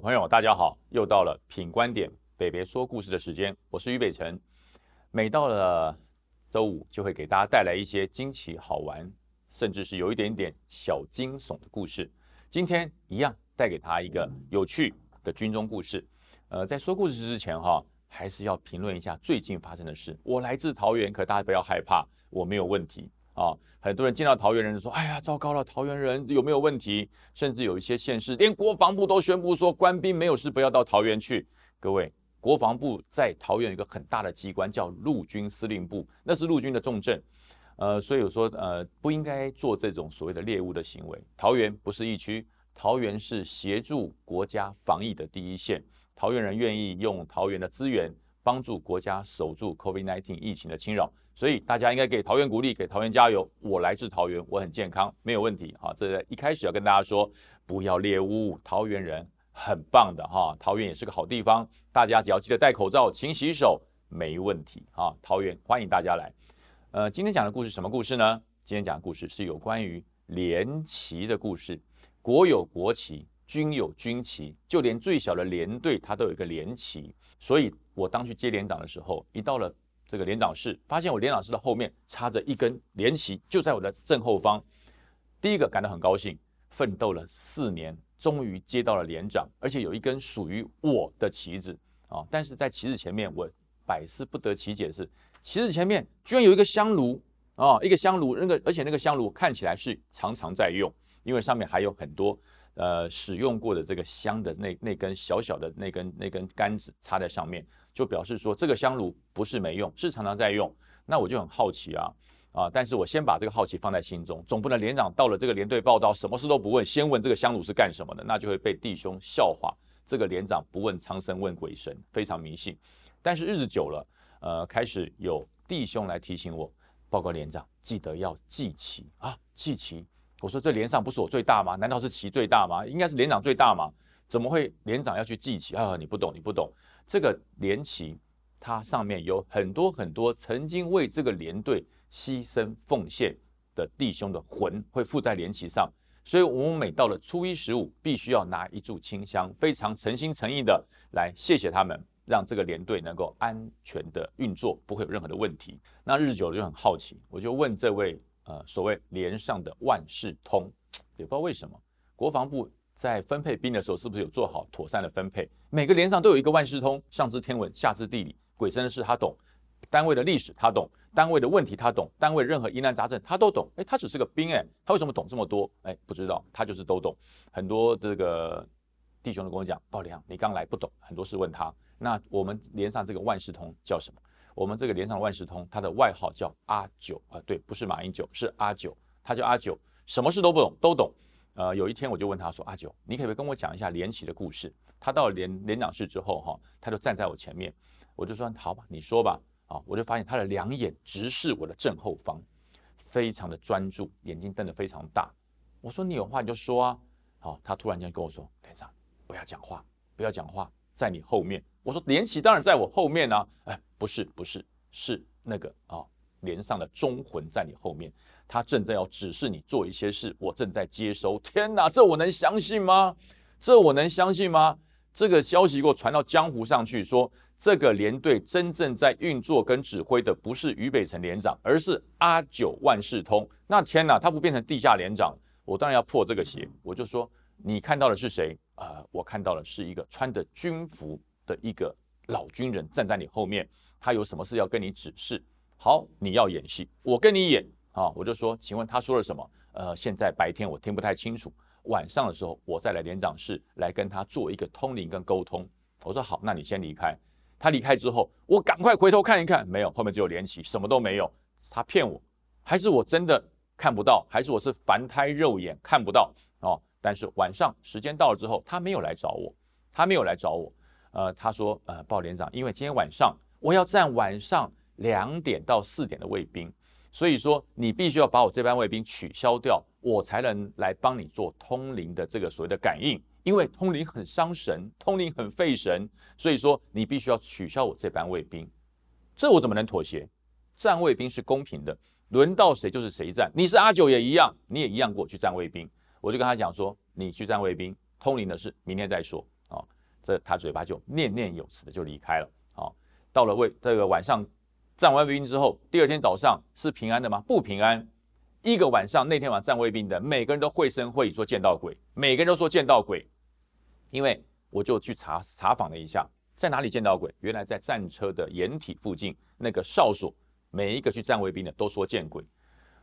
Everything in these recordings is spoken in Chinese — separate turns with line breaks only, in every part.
朋友，大家好，又到了品观点北北说故事的时间，我是于北辰。每到了周五，就会给大家带来一些惊奇、好玩，甚至是有一点点小惊悚的故事。今天一样带给他一个有趣的军中故事。呃，在说故事之前哈，还是要评论一下最近发生的事。我来自桃园，可大家不要害怕，我没有问题。啊，很多人见到桃园人就说：“哎呀，糟糕了，桃园人有没有问题？”甚至有一些县市连国防部都宣布说，官兵没有事不要到桃园去。各位，国防部在桃园有一个很大的机关叫陆军司令部，那是陆军的重镇。呃，所以我说，呃，不应该做这种所谓的猎物的行为。桃园不是疫区，桃园是协助国家防疫的第一线。桃园人愿意用桃园的资源帮助国家守住 COVID-19 疫情的侵扰。所以大家应该给桃园鼓励，给桃园加油。我来自桃园，我很健康，没有问题。好，这一开始要跟大家说，不要猎污桃园人，很棒的哈。桃园也是个好地方，大家只要记得戴口罩、勤洗手，没问题啊。桃园欢迎大家来。呃，今天讲的故事什么故事呢？今天讲的故事是有关于连旗的故事。国有国旗，军有军旗，就连最小的连队，它都有一个连旗。所以我当去接连长的时候，一到了。这个连长室发现我连长室的后面插着一根连旗，就在我的正后方。第一个感到很高兴，奋斗了四年，终于接到了连长，而且有一根属于我的旗子啊！但是在旗子前面，我百思不得其解的是，旗子前面居然有一个香炉啊，一个香炉，那个而且那个香炉看起来是常常在用，因为上面还有很多呃使用过的这个香的那那根小小的那根那根杆子插在上面。就表示说这个香炉不是没用，是常常在用。那我就很好奇啊啊！但是我先把这个好奇放在心中，总不能连长到了这个连队报道，什么事都不问，先问这个香炉是干什么的，那就会被弟兄笑话。这个连长不问苍生问鬼神，非常迷信。但是日子久了，呃，开始有弟兄来提醒我，报告连长，记得要记旗啊，记旗。我说这连上不是我最大吗？难道是旗最大吗？应该是连长最大吗？怎么会连长要去记旗啊？你不懂，你不懂。这个连旗，它上面有很多很多曾经为这个连队牺牲奉献的弟兄的魂会附在连旗上，所以我们每到了初一十五，必须要拿一炷清香，非常诚心诚意的来谢谢他们，让这个连队能够安全的运作，不会有任何的问题。那日久了就很好奇，我就问这位呃所谓连上的万事通，也不知道为什么国防部。在分配兵的时候，是不是有做好妥善的分配？每个连上都有一个万事通，上知天文，下知地理，鬼神的事他懂，单位的历史他懂，单位的问题他懂，单位任何疑难杂症他都懂。哎，他只是个兵，哎，他为什么懂这么多？哎，不知道，他就是都懂。很多这个弟兄都跟我讲，宝良，你刚来不懂，很多事问他。那我们连上这个万事通叫什么？我们这个连上万事通，他的外号叫阿九啊，对，不是马英九，是阿九，他叫阿九，什么事都不懂，都懂。呃，有一天我就问他说：“阿九，你可不可以跟我讲一下连旗的故事？”他到了连连长室之后，哈，他就站在我前面，我就说：“好吧，你说吧。”啊，我就发现他的两眼直视我的正后方，非常的专注，眼睛瞪得非常大。我说：“你有话你就说啊。”好，他突然间跟我说：“连长，不要讲话，不要讲话，在你后面。”我说：“连旗当然在我后面啊。”哎，不是，不是，是那个啊，连上的忠魂在你后面。他正在要指示你做一些事，我正在接收。天哪，这我能相信吗？这我能相信吗？这个消息给我传到江湖上去，说这个连队真正在运作跟指挥的不是俞北辰连长，而是阿九万事通。那天哪，他不变成地下连长，我当然要破这个邪。我就说，你看到的是谁？呃，我看到的是一个穿着军服的一个老军人站在你后面，他有什么事要跟你指示？好，你要演戏，我跟你演。啊，我就说，请问他说了什么？呃，现在白天我听不太清楚，晚上的时候我再来连长室来跟他做一个通灵跟沟通。我说好，那你先离开。他离开之后，我赶快回头看一看，没有，后面只有连旗，什么都没有。他骗我，还是我真的看不到，还是我是凡胎肉眼看不到？哦，但是晚上时间到了之后，他没有来找我，他没有来找我。呃，他说，呃，报连长，因为今天晚上我要站晚上两点到四点的卫兵。所以说，你必须要把我这班卫兵取消掉，我才能来帮你做通灵的这个所谓的感应。因为通灵很伤神，通灵很费神，所以说你必须要取消我这班卫兵。这我怎么能妥协？站卫兵是公平的，轮到谁就是谁站。你是阿九也一样，你也一样过去站卫兵。我就跟他讲说，你去站卫兵，通灵的事明天再说。啊，这他嘴巴就念念有词的就离开了。啊，到了卫这个晚上站完卫兵之后，第二天早上是平安的吗？不平安。一个晚上那天晚上站卫兵的每个人都会声会影说见到鬼，每个人都说见到鬼。因为我就去查查访了一下，在哪里见到鬼？原来在战车的掩体附近那个哨所，每一个去站卫兵的都说见鬼。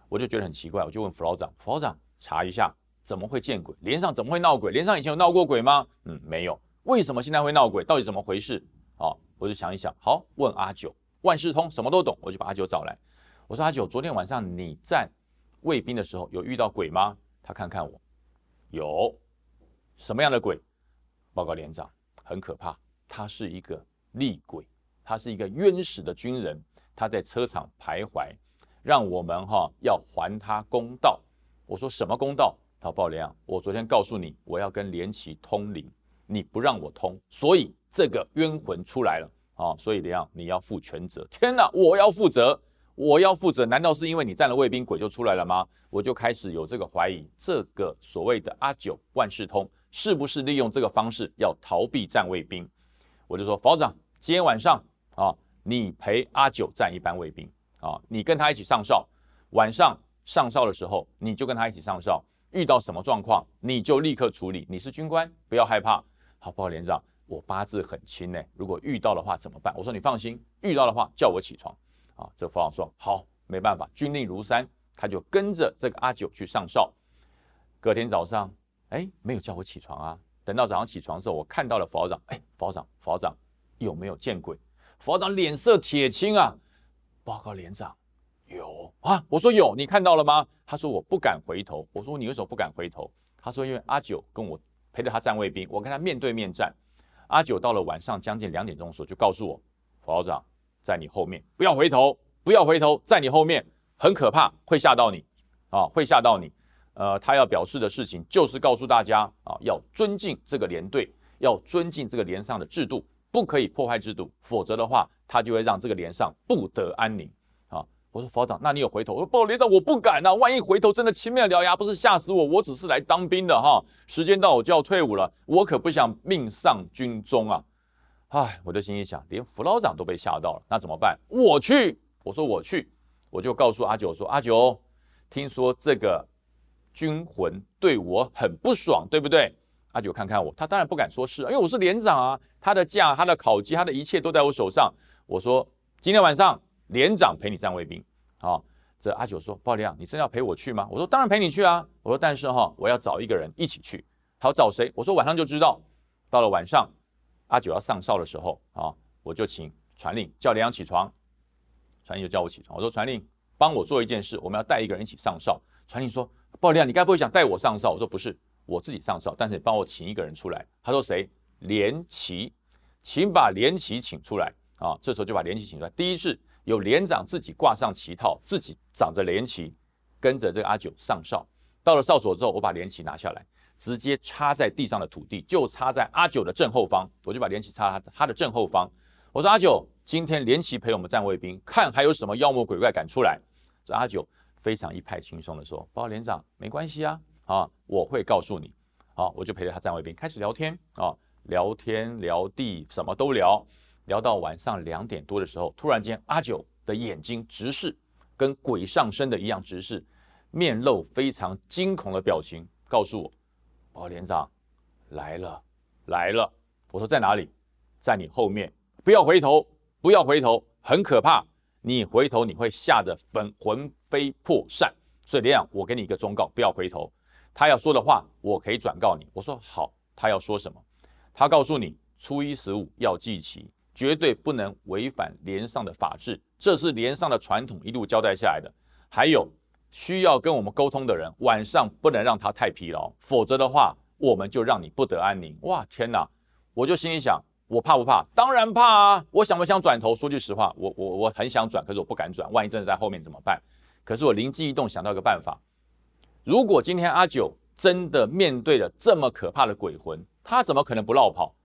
我就觉得很奇怪，我就问副老长，副老长查一下，怎么会见鬼？连上怎么会闹鬼？连上以前有闹过鬼吗？嗯，没有。为什么现在会闹鬼？到底怎么回事？好，我就想一想，好，问阿九，万事通，什么都懂，我就把阿九找来。我说阿九，昨天晚上你站卫兵的时候有遇到鬼吗？他看看我，有。什么样的鬼？报告连长，很可怕，他是一个厉鬼，他是一个冤死的军人，他在车场徘徊。让我们哈要还他公道。我说什么公道？他报连长，我昨天告诉你，我要跟连旗通灵，你不让我通，所以这个冤魂出来了啊！所以连长你要负全责。天哪，我要负责，我要负责，难道是因为你占了卫兵，鬼就出来了吗？我就开始有这个怀疑，这个所谓的阿九万事通，是不是利用这个方式要逃避站卫兵？我就说，保长，今天晚上啊，你陪阿九站一班卫兵。啊，你跟他一起上哨，晚上上哨的时候，你就跟他一起上哨。遇到什么状况，你就立刻处理。你是军官，不要害怕。好，报告连长，我八字很轻呢，如果遇到的话怎么办？我说你放心，遇到的话叫我起床。啊，这副长说好，没办法，军令如山，他就跟着这个阿九去上哨。隔天早上，哎，没有叫我起床啊。等到早上起床的时候，我看到了佛长，哎，佛长，佛长有没有见鬼？佛长脸色铁青啊。报告连长，有啊，我说有，你看到了吗？他说我不敢回头。我说你为什么不敢回头？他说因为阿九跟我陪着他站卫兵，我跟他面对面站。阿九到了晚上将近两点钟的时候，就告诉我，副老长在你后面，不要回头，不要回头，在你后面很可怕，会吓到你啊，会吓到你。呃，他要表示的事情就是告诉大家啊，要尊敬这个连队，要尊敬这个连上的制度。不可以破坏制度，否则的话，他就会让这个连上不得安宁！我说，副长，那你有回头？我说，不连长，我不敢啊！万一回头真的青面獠牙，不是吓死我？我只是来当兵的哈，时间到我就要退伍了，我可不想命丧军中啊！唉，我就心里想，连副老长都被吓到了，那怎么办？我去，我说我去，我就告诉阿九说，阿九，听说这个军魂对我很不爽，对不对？阿九看看我，他当然不敢说是，因为我是连长啊。他的假、他的考绩、他的一切都在我手上。我说今天晚上连长陪你站卫兵。好，这阿九说：“鲍连长，你真的要陪我去吗？”我说：“当然陪你去啊。”我说：“但是哈，我要找一个人一起去。好，找谁？”我说：“晚上就知道。”到了晚上，阿九要上哨的时候啊，我就请传令叫连长起床。传令就叫我起床。我说：“传令，帮我做一件事，我们要带一个人一起上哨。”传令说：“鲍连长，你该不会想带我上哨？”我说：“不是。”我自己上哨，但是你帮我请一个人出来。他说谁？连旗，请把连旗请出来啊！这时候就把连旗请出来。第一是有连长自己挂上旗套，自己长着连旗，跟着这个阿九上哨。到了哨所之后，我把连旗拿下来，直接插在地上的土地，就插在阿九的正后方。我就把连旗插他的正后方。我说阿九，今天连旗陪我们站卫兵，看还有什么妖魔鬼怪敢出来。这阿九非常一派轻松的说：“报告连长，没关系啊。”啊，我会告诉你，好，我就陪着他站卫兵开始聊天啊，聊天聊地什么都聊，聊到晚上两点多的时候，突然间阿九的眼睛直视，跟鬼上身的一样直视，面露非常惊恐的表情，告诉我，哦，连长来了来了，我说在哪里，在你后面，不要回头，不要回头，很可怕，你回头你会吓得粉魂飞魄散，所以连长，我给你一个忠告，不要回头。他要说的话，我可以转告你。我说好，他要说什么？他告诉你，初一十五要祭旗，绝对不能违反连上的法制，这是连上的传统，一路交代下来的。还有需要跟我们沟通的人，晚上不能让他太疲劳，否则的话，我们就让你不得安宁。哇，天哪！我就心里想，我怕不怕？当然怕啊！我想不想转头？说句实话，我我我很想转，可是我不敢转，万一真的在后面怎么办？可是我灵机一动，想到一个办法。如果今天阿九真的面对了这么可怕的鬼魂，他怎么可能不绕跑？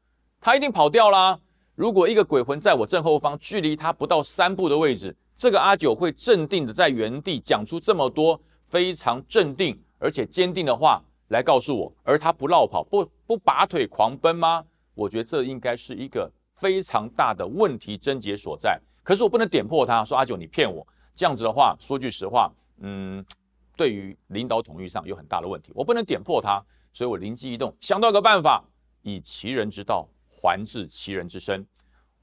他一定跑掉啦！如果一个鬼魂在我正后方，距离他不到三步的位置，这个阿九会镇定的在原地讲出这么多非常镇定而且坚定的话来告诉我，而他不绕跑，不不拔腿狂奔吗？我觉得这应该是一个非常大的问题症结所在。可是我不能点破他，说阿九你骗我，这样子的话，说句实话，嗯，对于领导统御上有很大的问题，我不能点破他，所以我灵机一动，想到个办法，以其人之道还治其人之身。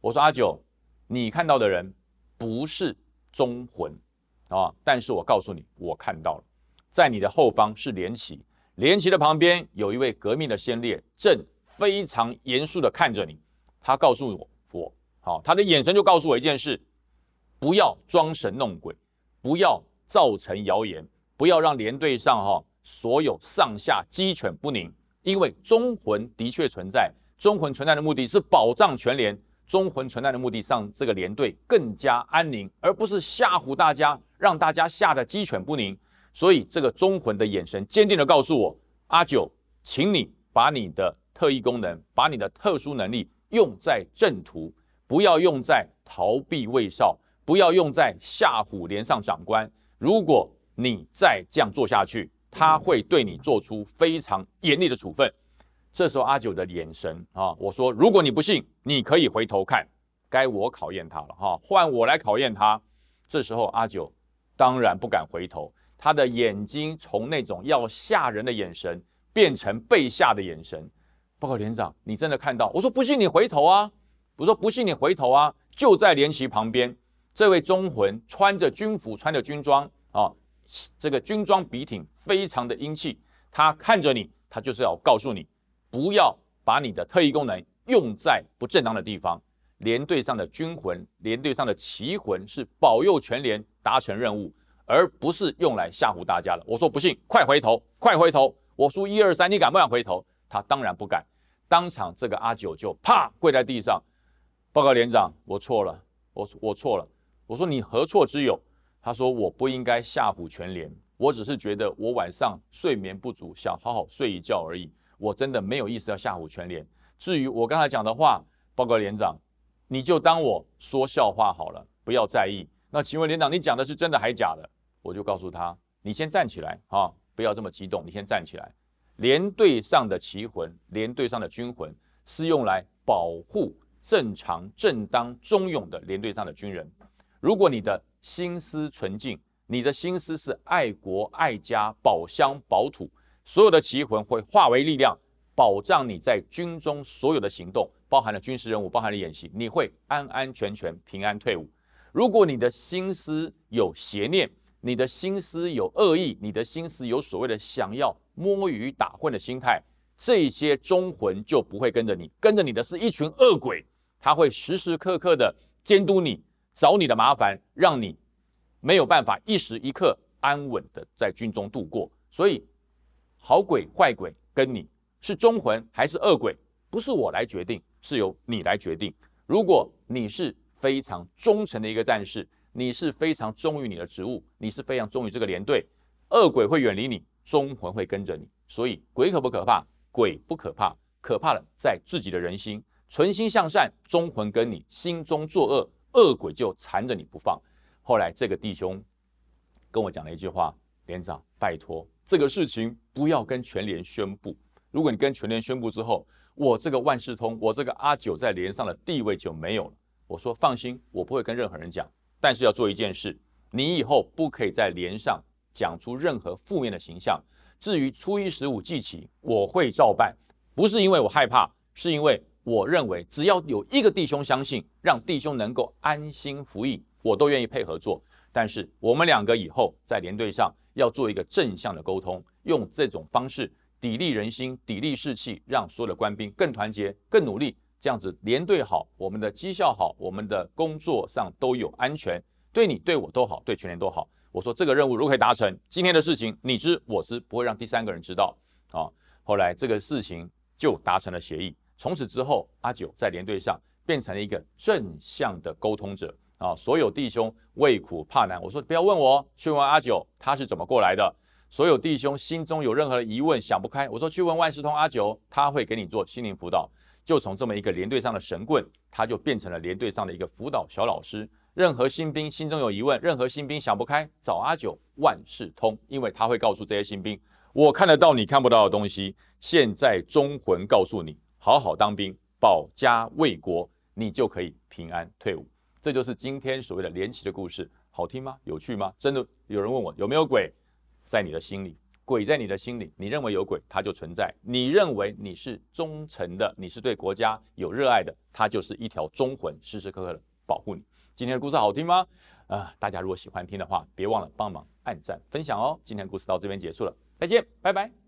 我说阿九，你看到的人不是忠魂啊，但是我告诉你，我看到了，在你的后方是连旗，连旗的旁边有一位革命的先烈，正非常严肃的看着你，他告诉我我。好，他的眼神就告诉我一件事：不要装神弄鬼，不要造成谣言，不要让连队上哈所有上下鸡犬不宁。因为忠魂的确存在，忠魂存在的目的是保障全连，忠魂存在的目的让这个连队更加安宁，而不是吓唬大家，让大家吓得鸡犬不宁。所以这个忠魂的眼神坚定的告诉我：阿九，请你把你的特异功能，把你的特殊能力用在正途。不要用在逃避卫少，不要用在吓唬连上长官。如果你再这样做下去，他会对你做出非常严厉的处分。这时候阿九的眼神啊，我说，如果你不信，你可以回头看，该我考验他了哈，换我来考验他。这时候阿九当然不敢回头，他的眼睛从那种要吓人的眼神变成被吓的眼神。报告连长，你真的看到？我说不信你回头啊。我说不信你回头啊，就在连旗旁边，这位忠魂穿着军服，穿着军装啊，这个军装笔挺，非常的英气。他看着你，他就是要告诉你，不要把你的特异功能用在不正当的地方。连队上的军魂，连队上的旗魂是保佑全连达成任务，而不是用来吓唬大家的。我说不信，快回头，快回头！我数一二三，你敢不敢回头？他当然不敢，当场这个阿九就啪跪在地上。报告连长，我错了，我我错了。我说你何错之有？他说我不应该吓唬全连，我只是觉得我晚上睡眠不足，想好好睡一觉而已。我真的没有意思要吓唬全连。至于我刚才讲的话，报告连长，你就当我说笑话好了，不要在意。那请问连长，你讲的是真的还假的？我就告诉他，你先站起来啊，不要这么激动，你先站起来。连队上的旗魂，连队上的军魂是用来保护。正常、正当、忠勇的连队上的军人，如果你的心思纯净，你的心思是爱国爱家、保乡保土，所有的奇魂会化为力量，保障你在军中所有的行动，包含了军事任务，包含了演习，你会安安全全、平安退伍。如果你的心思有邪念，你的心思有恶意，你的心思有所谓的想要摸鱼打混的心态。这些忠魂就不会跟着你，跟着你的是一群恶鬼，他会时时刻刻的监督你，找你的麻烦，让你没有办法一时一刻安稳的在军中度过。所以，好鬼坏鬼跟你是忠魂还是恶鬼，不是我来决定，是由你来决定。如果你是非常忠诚的一个战士，你是非常忠于你的职务，你是非常忠于这个连队，恶鬼会远离你，忠魂会跟着你。所以，鬼可不可怕？鬼不可怕，可怕的在自己的人心。存心向善，忠魂跟你；心中作恶，恶鬼就缠着你不放。后来这个弟兄跟我讲了一句话：“连长，拜托，这个事情不要跟全连宣布。如果你跟全连宣布之后，我这个万事通，我这个阿九在连上的地位就没有了。”我说：“放心，我不会跟任何人讲。但是要做一件事，你以后不可以在连上讲出任何负面的形象。”至于初一十五祭旗，我会照办，不是因为我害怕，是因为我认为只要有一个弟兄相信，让弟兄能够安心服役，我都愿意配合做。但是我们两个以后在连队上要做一个正向的沟通，用这种方式砥砺人心、砥砺士气，让所有的官兵更团结、更努力，这样子连队好，我们的绩效好，我们的工作上都有安全，对你对我都好，对全连都好。我说这个任务如果可以达成，今天的事情你知我知，不会让第三个人知道啊。后来这个事情就达成了协议，从此之后，阿九在连队上变成了一个正向的沟通者啊。所有弟兄畏苦怕难，我说不要问我，去问阿九他是怎么过来的。所有弟兄心中有任何的疑问想不开，我说去问万事通阿九，他会给你做心灵辅导。就从这么一个连队上的神棍，他就变成了连队上的一个辅导小老师。任何新兵心中有疑问，任何新兵想不开，找阿九万事通，因为他会告诉这些新兵，我看得到你看不到的东西。现在忠魂告诉你，好好当兵，保家卫国，你就可以平安退伍。这就是今天所谓的连旗的故事，好听吗？有趣吗？真的有人问我有没有鬼在你的心里？鬼在你的心里，你认为有鬼，它就存在；你认为你是忠诚的，你是对国家有热爱的，它就是一条忠魂，时时刻刻的保护你。今天的故事好听吗？啊，大家如果喜欢听的话，别忘了帮忙按赞分享哦。今天的故事到这边结束了，再见，拜拜。